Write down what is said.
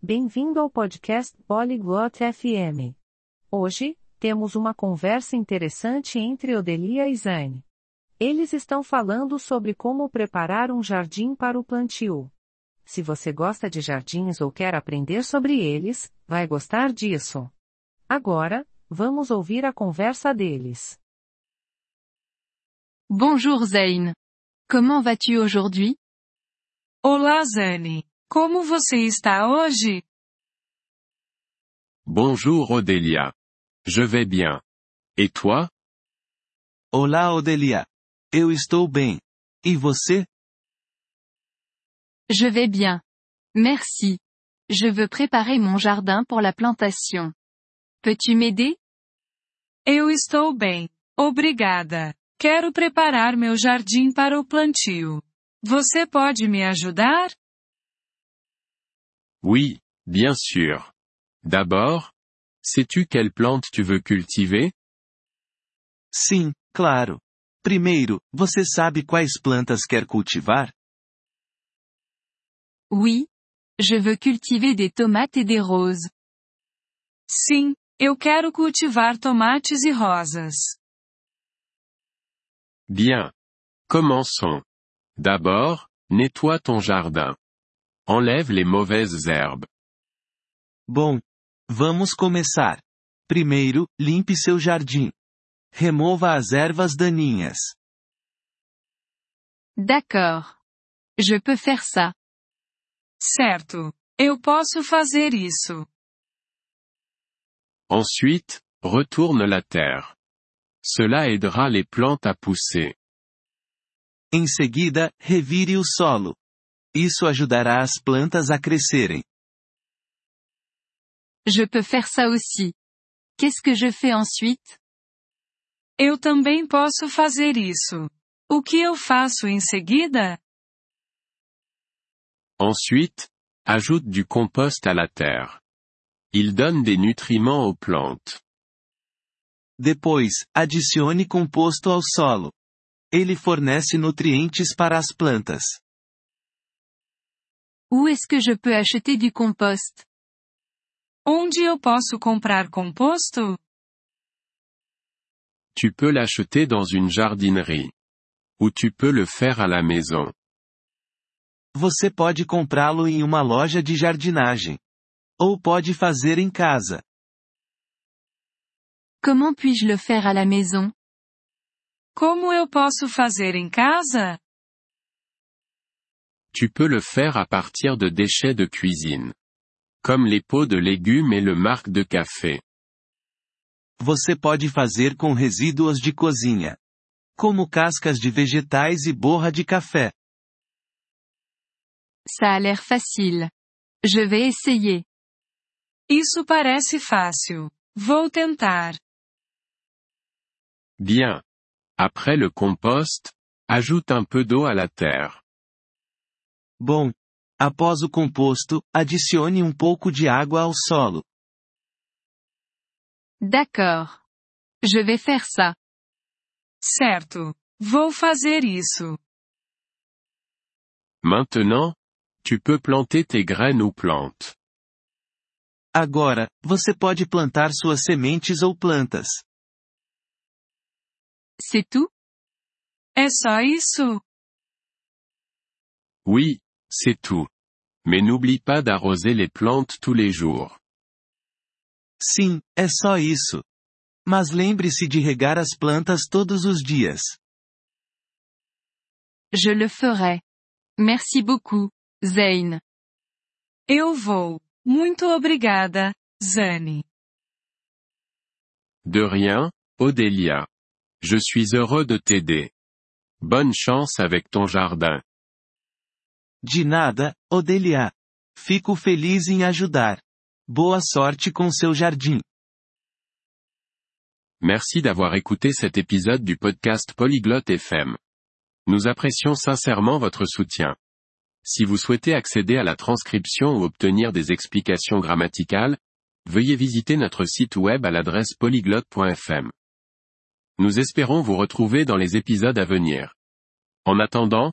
Bem-vindo ao podcast Polyglot FM. Hoje, temos uma conversa interessante entre Odelia e Zane. Eles estão falando sobre como preparar um jardim para o plantio. Se você gosta de jardins ou quer aprender sobre eles, vai gostar disso. Agora, vamos ouvir a conversa deles. Bonjour Zane. Comment vas-tu aujourd'hui? Olá Zane. Como você está hoje? Bonjour Odélia. Je vais bien. Et toi? Olá Odelia. Eu estou bem. E você? Je vais bien. Merci. Je veux préparer mon jardin pour la plantation. Peux-tu m'aider? Eu estou bem. Obrigada. Quero preparar meu jardim para o plantio. Você pode me ajudar? Oui, bien sûr. D'abord, sais-tu quelle plante tu veux cultiver? Sim, claro. Primeiro, você sabe quais plantas quer cultivar? Oui. Je veux cultiver des tomates et des roses. Sim, eu quero cultivar tomates e rosas. Bien. Commençons. D'abord, nettoie ton jardin. Enlève les mauvaises herbes. Bom, vamos começar. Primeiro, limpe seu jardim. Remova as ervas daninhas. D'accord. Je peux faire ça. Certo. Eu posso fazer isso. Ensuite, retourne la terre. Cela aidera les plantes à pousser. Em seguida, revire o solo. Isso ajudará as plantas a crescerem. Je peux faire ça aussi. Qu'est-ce que je fais ensuite? Eu também posso fazer isso. O que eu faço em seguida? Ensuite, ajoute du compost à la terre. Il donne des nutriments aux plantes. Depois, adicione composto ao solo. Ele fornece nutrientes para as plantas. Où est-ce que je peux acheter du compost? Onde eu posso comprar composto? Tu peux l'acheter dans une jardinerie. Ou tu peux le faire à la maison. Você pode comprá-lo em uma loja de jardinagem. Ou pode fazer em casa. Comment puis-je le faire à la maison? Como eu posso fazer em casa? Tu peux le faire à partir de déchets de cuisine. Comme les pots de légumes et le marc de café. Você pode fazer com resíduos de cozinha. Como cascas de vegetais e borra de café. Ça a l'air facile. Je vais essayer. Isso parece fácil. Vou tentar. Bien. Après le compost, ajoute un peu d'eau à la terre. Bom. Após o composto, adicione um pouco de água ao solo. D'accord. Je vais faire ça. Certo. Vou fazer isso. Maintenant, tu peux planter tes graines ou plantes. Agora, você pode plantar suas sementes ou plantas. C'est tout? É só isso? Oui, c'est tout. Mais n'oublie pas d'arroser les plantes tous les jours. Sim, é só isso. Mas lembre-se de regar as plantas todos os dias. Je le ferai. Merci beaucoup, Zane. Eu vou. Muito obrigada, Zane. De rien, Odélia. Je suis heureux de t'aider. Bonne chance avec ton jardin. De nada, Odelia. Fico feliz em ajudar. Boa sorte com seu jardim. Merci d'avoir écouté cet épisode du podcast Polyglotte FM. Nous apprécions sincèrement votre soutien. Si vous souhaitez accéder à la transcription ou obtenir des explications grammaticales, veuillez visiter notre site web à l'adresse polyglotte.fm. Nous espérons vous retrouver dans les épisodes à venir. En attendant,